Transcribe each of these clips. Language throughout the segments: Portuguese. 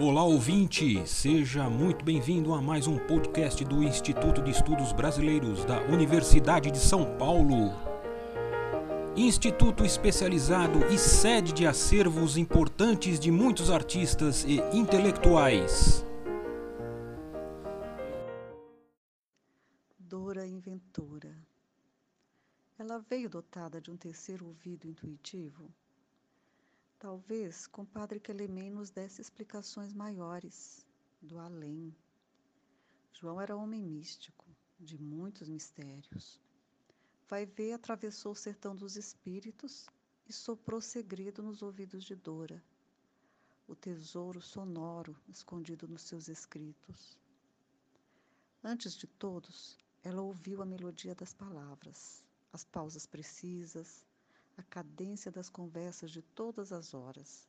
Olá ouvinte, seja muito bem-vindo a mais um podcast do Instituto de Estudos Brasileiros da Universidade de São Paulo. Instituto especializado e sede de acervos importantes de muitos artistas e intelectuais. Dora Inventora. Ela veio dotada de um terceiro ouvido intuitivo Talvez compadre Quelemem nos desse explicações maiores, do além. João era homem místico, de muitos mistérios. Vai ver atravessou o sertão dos espíritos e soprou segredo nos ouvidos de Dora, o tesouro sonoro escondido nos seus escritos. Antes de todos, ela ouviu a melodia das palavras, as pausas precisas, a cadência das conversas de todas as horas,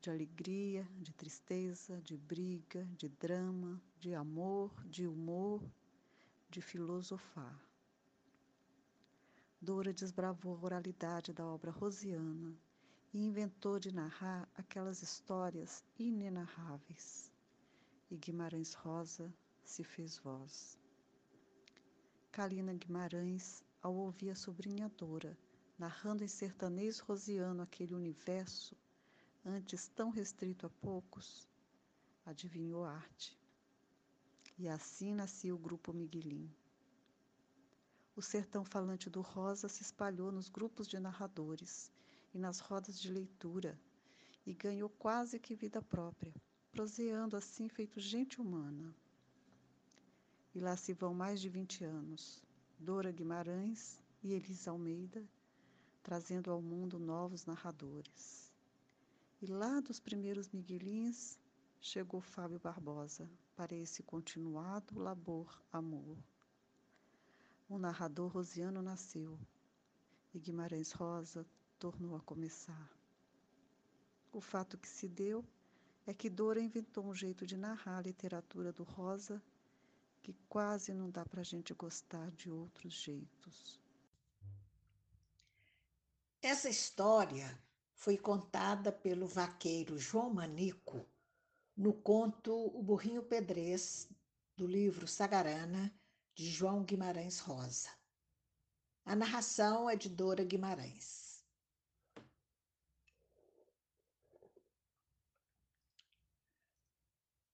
de alegria, de tristeza, de briga, de drama, de amor, de humor, de filosofar. Dora desbravou a oralidade da obra rosiana e inventou de narrar aquelas histórias inenarráveis. E Guimarães Rosa se fez voz. Kalina Guimarães, ao ouvir a sobrinha Dora, narrando em sertanês rosiano aquele universo, antes tão restrito a poucos, adivinhou arte. E assim nascia o grupo Miguelim. O sertão falante do Rosa se espalhou nos grupos de narradores e nas rodas de leitura e ganhou quase que vida própria, proseando assim feito gente humana. E lá se vão mais de vinte anos. Dora Guimarães e Elisa Almeida trazendo ao mundo novos narradores. E lá dos primeiros miguelins chegou Fábio Barbosa para esse continuado labor-amor. O narrador rosiano nasceu e Guimarães Rosa tornou a começar. O fato que se deu é que Dora inventou um jeito de narrar a literatura do Rosa que quase não dá para a gente gostar de outros jeitos. Essa história foi contada pelo vaqueiro João Manico no conto O Burrinho Pedrez, do livro Sagarana, de João Guimarães Rosa. A narração é de Dora Guimarães.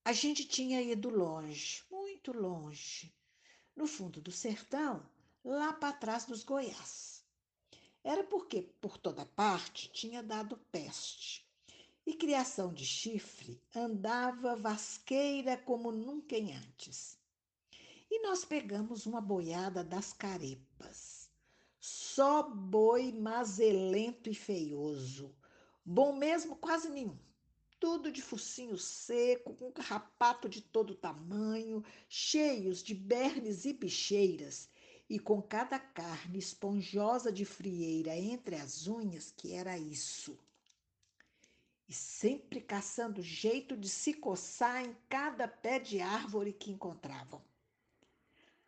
A gente tinha ido longe, muito longe, no fundo do sertão, lá para trás dos Goiás. Era porque por toda parte tinha dado peste. E criação de chifre andava vasqueira como nunca antes. E nós pegamos uma boiada das carepas. Só boi mazelento e feioso. Bom mesmo, quase nenhum. Tudo de focinho seco, com carrapato de todo tamanho, cheios de bernes e bicheiras e com cada carne esponjosa de frieira entre as unhas, que era isso. E sempre caçando jeito de se coçar em cada pé de árvore que encontravam.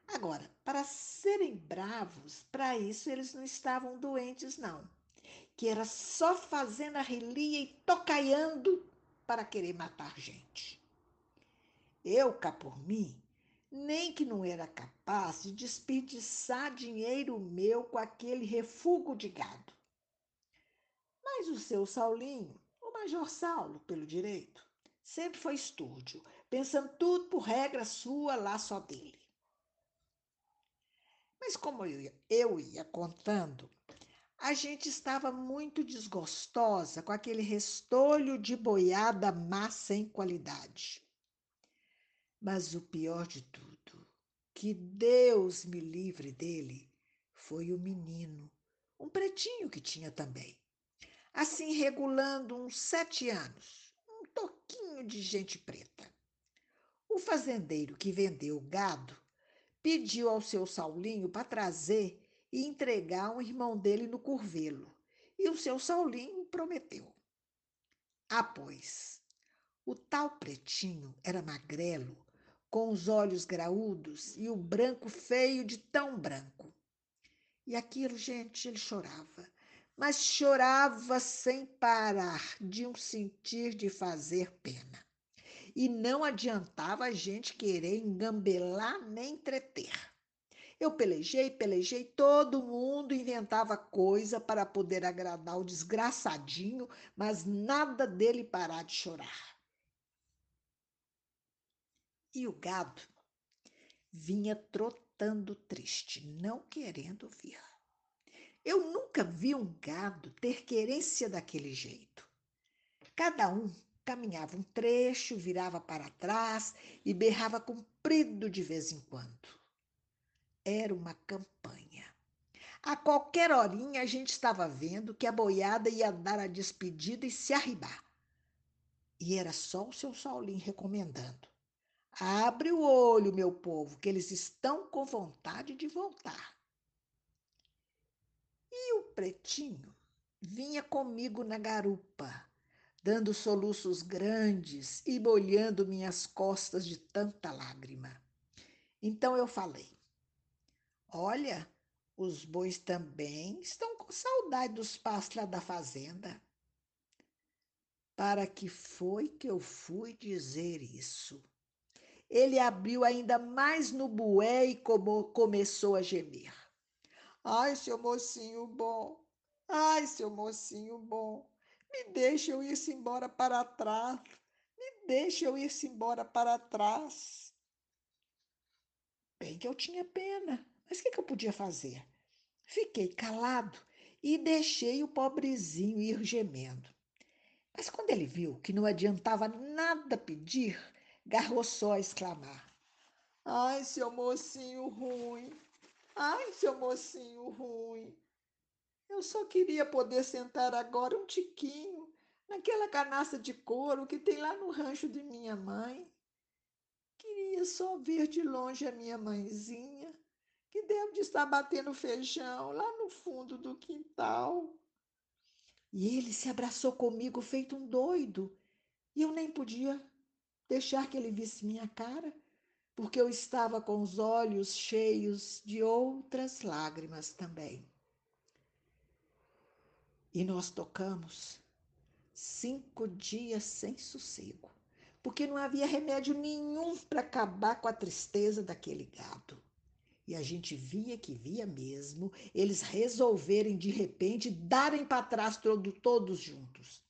Agora, para serem bravos, para isso eles não estavam doentes, não. Que era só fazendo a relia e tocaiando para querer matar gente. Eu, cá por mim, nem que não era capaz de desperdiçar dinheiro meu com aquele refugo de gado. Mas o seu Saulinho, o Major Saulo, pelo direito, sempre foi estúrdio, pensando tudo por regra sua lá só dele. Mas como eu ia, eu ia contando, a gente estava muito desgostosa com aquele restolho de boiada má sem qualidade. Mas o pior de tudo, que Deus me livre dele, foi o menino, um pretinho que tinha também. Assim, regulando uns sete anos, um toquinho de gente preta. O fazendeiro que vendeu o gado pediu ao seu Saulinho para trazer e entregar um irmão dele no curvelo. E o seu Saulinho prometeu. Ah, pois, o tal pretinho era magrelo com os olhos graúdos e o branco feio de tão branco. E aquilo, gente, ele chorava, mas chorava sem parar de um sentir de fazer pena. e não adiantava a gente querer engambelar nem entreter. Eu pelejei, pelejei, todo mundo inventava coisa para poder agradar o desgraçadinho, mas nada dele parar de chorar. E o gado vinha trotando triste, não querendo vir. Eu nunca vi um gado ter querência daquele jeito. Cada um caminhava um trecho, virava para trás e berrava comprido de vez em quando. Era uma campanha. A qualquer horinha a gente estava vendo que a boiada ia dar a despedida e se arribar. E era só o seu Saulinho recomendando. Abre o olho, meu povo, que eles estão com vontade de voltar. E o pretinho vinha comigo na garupa, dando soluços grandes e molhando minhas costas de tanta lágrima. Então eu falei: Olha, os bois também estão com saudade dos pastos lá da fazenda. Para que foi que eu fui dizer isso? Ele abriu ainda mais no bué e como começou a gemer. Ai, seu mocinho bom, ai, seu mocinho bom, me deixe eu ir-se embora para trás, me deixe eu ir-se embora para trás. Bem que eu tinha pena, mas o que, que eu podia fazer? Fiquei calado e deixei o pobrezinho ir gemendo. Mas quando ele viu que não adiantava nada pedir, garrou só a exclamar: Ai, seu mocinho ruim! Ai, seu mocinho ruim! Eu só queria poder sentar agora um tiquinho naquela canastra de couro que tem lá no rancho de minha mãe. Queria só ver de longe a minha mãezinha que deve de estar batendo feijão lá no fundo do quintal. E ele se abraçou comigo feito um doido, e eu nem podia deixar que ele visse minha cara, porque eu estava com os olhos cheios de outras lágrimas também. E nós tocamos cinco dias sem sossego, porque não havia remédio nenhum para acabar com a tristeza daquele gado. E a gente via que via mesmo eles resolverem de repente darem para trás todo, todos juntos.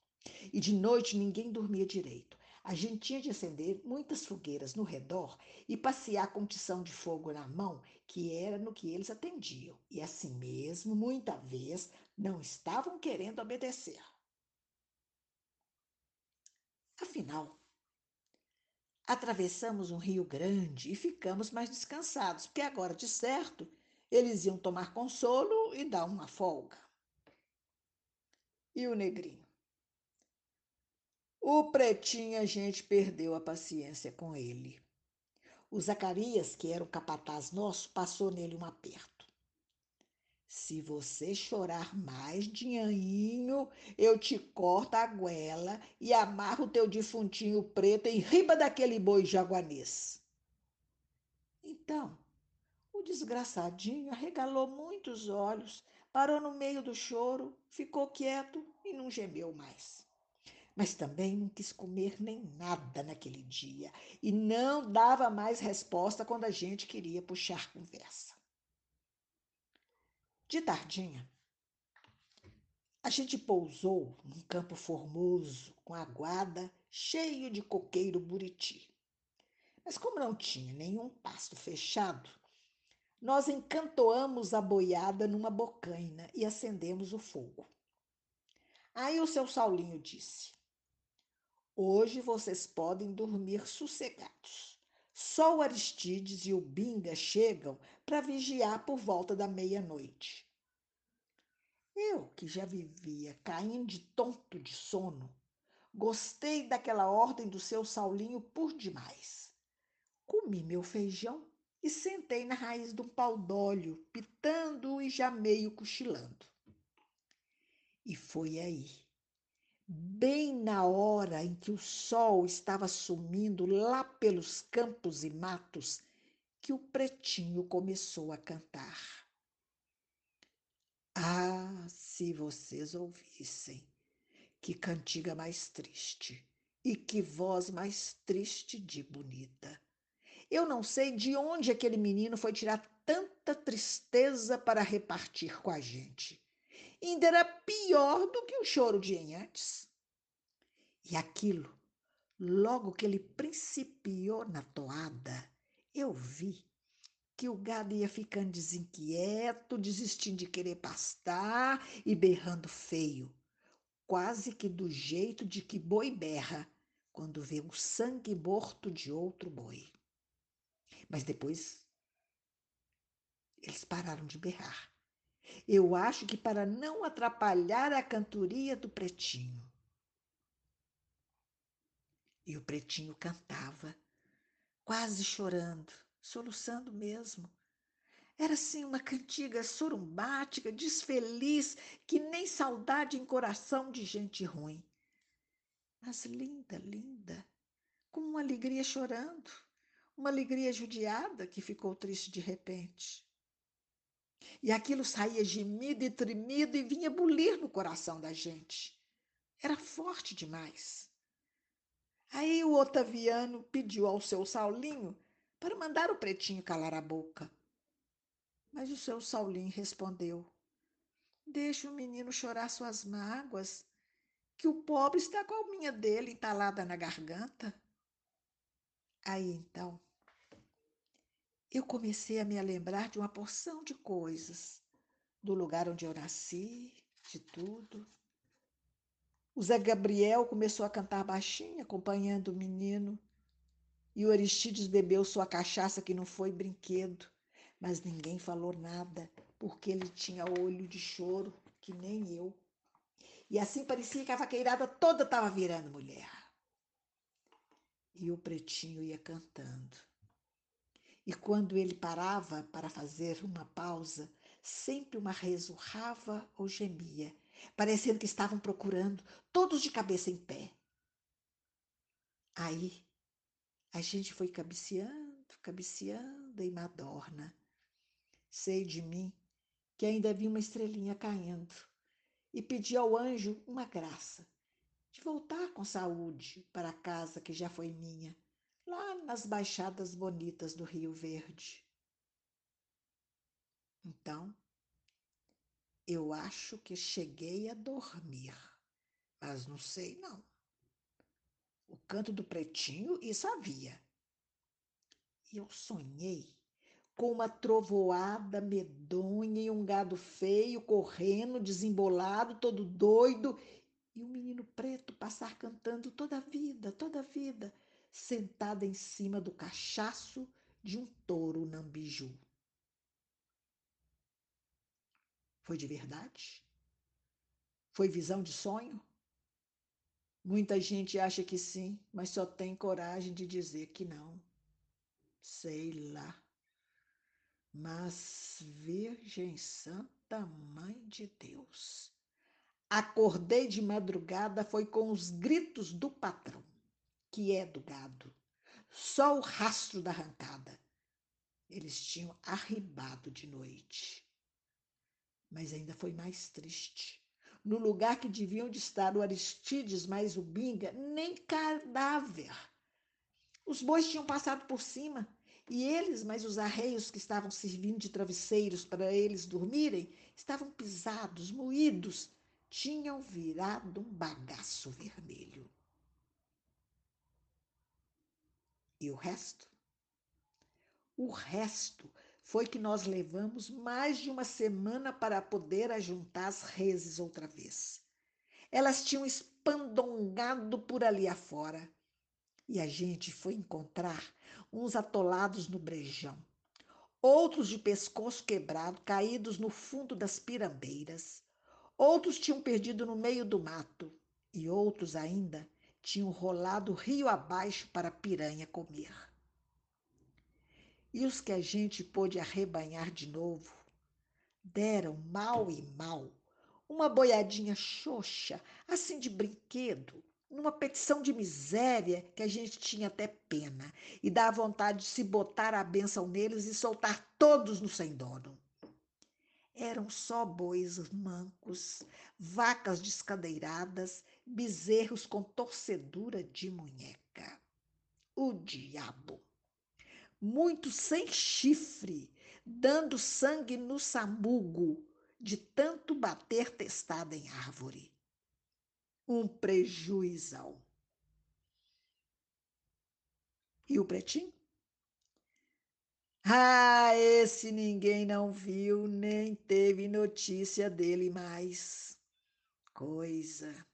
E de noite ninguém dormia direito. A gente tinha de acender muitas fogueiras no redor e passear com tição de fogo na mão, que era no que eles atendiam. E assim mesmo, muita vez, não estavam querendo obedecer. Afinal, Atravessamos um rio grande e ficamos mais descansados, porque agora, de certo, eles iam tomar consolo e dar uma folga. E o negrinho? O pretinho, a gente perdeu a paciência com ele. O Zacarias, que era o capataz nosso, passou nele um aperto. Se você chorar mais dinheirinho, eu te corto a goela e amarro teu defuntinho preto em riba daquele boi jaguanês. Então, o desgraçadinho arregalou muitos olhos, parou no meio do choro, ficou quieto e não gemeu mais. Mas também não quis comer nem nada naquele dia e não dava mais resposta quando a gente queria puxar conversa. De tardinha, a gente pousou num campo formoso, com aguada, cheio de coqueiro buriti. Mas como não tinha nenhum pasto fechado, nós encantoamos a boiada numa bocaina e acendemos o fogo. Aí o seu Saulinho disse: Hoje vocês podem dormir sossegados. Só o Aristides e o Binga chegam para vigiar por volta da meia-noite. Eu, que já vivia caindo de tonto de sono, gostei daquela ordem do seu Saulinho por demais. Comi meu feijão e sentei na raiz de um pau d'óleo, pitando e já meio cochilando. E foi aí bem na hora em que o sol estava sumindo lá pelos campos e matos, que o pretinho começou a cantar. Ah, se vocês ouvissem, que cantiga mais triste, E que voz mais triste de bonita. Eu não sei de onde aquele menino foi tirar tanta tristeza para repartir com a gente. Ainda era pior do que o choro de antes. E aquilo, logo que ele principiou na toada, eu vi que o gado ia ficando desinquieto, desistindo de querer pastar e berrando feio, quase que do jeito de que boi berra quando vê o sangue morto de outro boi. Mas depois eles pararam de berrar. Eu acho que para não atrapalhar a cantoria do pretinho. E o pretinho cantava, quase chorando soluçando mesmo. Era assim uma cantiga sorumbática, desfeliz, que nem saudade em coração de gente ruim. Mas linda, linda, com uma alegria chorando, uma alegria judiada que ficou triste de repente. E aquilo saía gemido e tremido e vinha bulir no coração da gente. Era forte demais. Aí o Otaviano pediu ao seu Saulinho para mandar o pretinho calar a boca. Mas o seu Saulinho respondeu: Deixe o menino chorar suas mágoas, que o pobre está com a alminha dele entalada na garganta. Aí então, eu comecei a me lembrar de uma porção de coisas, do lugar onde eu nasci, de tudo. O Zé Gabriel começou a cantar baixinho, acompanhando o menino. E o Aristides bebeu sua cachaça que não foi brinquedo, mas ninguém falou nada, porque ele tinha olho de choro, que nem eu. E assim parecia que a vaqueirada toda estava virando mulher. E o pretinho ia cantando. E quando ele parava para fazer uma pausa, sempre uma resurrava ou gemia, parecendo que estavam procurando, todos de cabeça em pé. Aí a gente foi cabeceando, cabeceando em Madorna. Sei de mim que ainda vi uma estrelinha caindo e pedi ao anjo uma graça de voltar com saúde para a casa que já foi minha, lá nas baixadas bonitas do Rio Verde. Então, eu acho que cheguei a dormir, mas não sei não. O canto do pretinho, isso havia. E eu sonhei com uma trovoada medonha e um gado feio correndo, desembolado, todo doido, e um menino preto passar cantando toda a vida, toda a vida, sentada em cima do cachaço de um touro nambiju. Foi de verdade? Foi visão de sonho? Muita gente acha que sim, mas só tem coragem de dizer que não. Sei lá. Mas, Virgem Santa Mãe de Deus, acordei de madrugada foi com os gritos do patrão, que é do gado, só o rastro da arrancada. Eles tinham arribado de noite. Mas ainda foi mais triste no lugar que deviam de estar o Aristides mais o Binga, nem cadáver. Os bois tinham passado por cima, e eles, mais os arreios que estavam servindo de travesseiros para eles dormirem, estavam pisados, moídos, tinham virado um bagaço vermelho. E o resto? O resto foi que nós levamos mais de uma semana para poder ajuntar as reses outra vez. Elas tinham espandongado por ali afora. E a gente foi encontrar uns atolados no brejão, outros de pescoço quebrado, caídos no fundo das pirambeiras. Outros tinham perdido no meio do mato, e outros ainda tinham rolado rio abaixo para a piranha comer. E os que a gente pôde arrebanhar de novo deram mal e mal uma boiadinha xoxa, assim de brinquedo, numa petição de miséria que a gente tinha até pena e dá vontade de se botar a benção neles e soltar todos no sem dono. Eram só bois mancos, vacas descadeiradas, bezerros com torcedura de munheca. O diabo! Muito sem chifre, dando sangue no samugo, de tanto bater testada em árvore. Um prejuizão. E o pretinho? Ah, esse ninguém não viu, nem teve notícia dele mais. Coisa.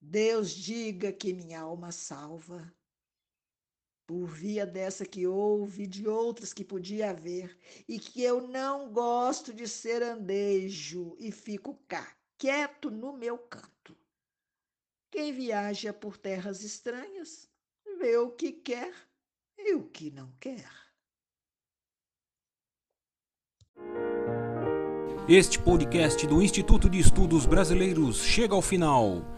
Deus diga que minha alma salva. Por via dessa que houve, de outras que podia haver, e que eu não gosto de ser andejo e fico cá, quieto no meu canto. Quem viaja por terras estranhas, vê o que quer e o que não quer. Este podcast do Instituto de Estudos Brasileiros chega ao final.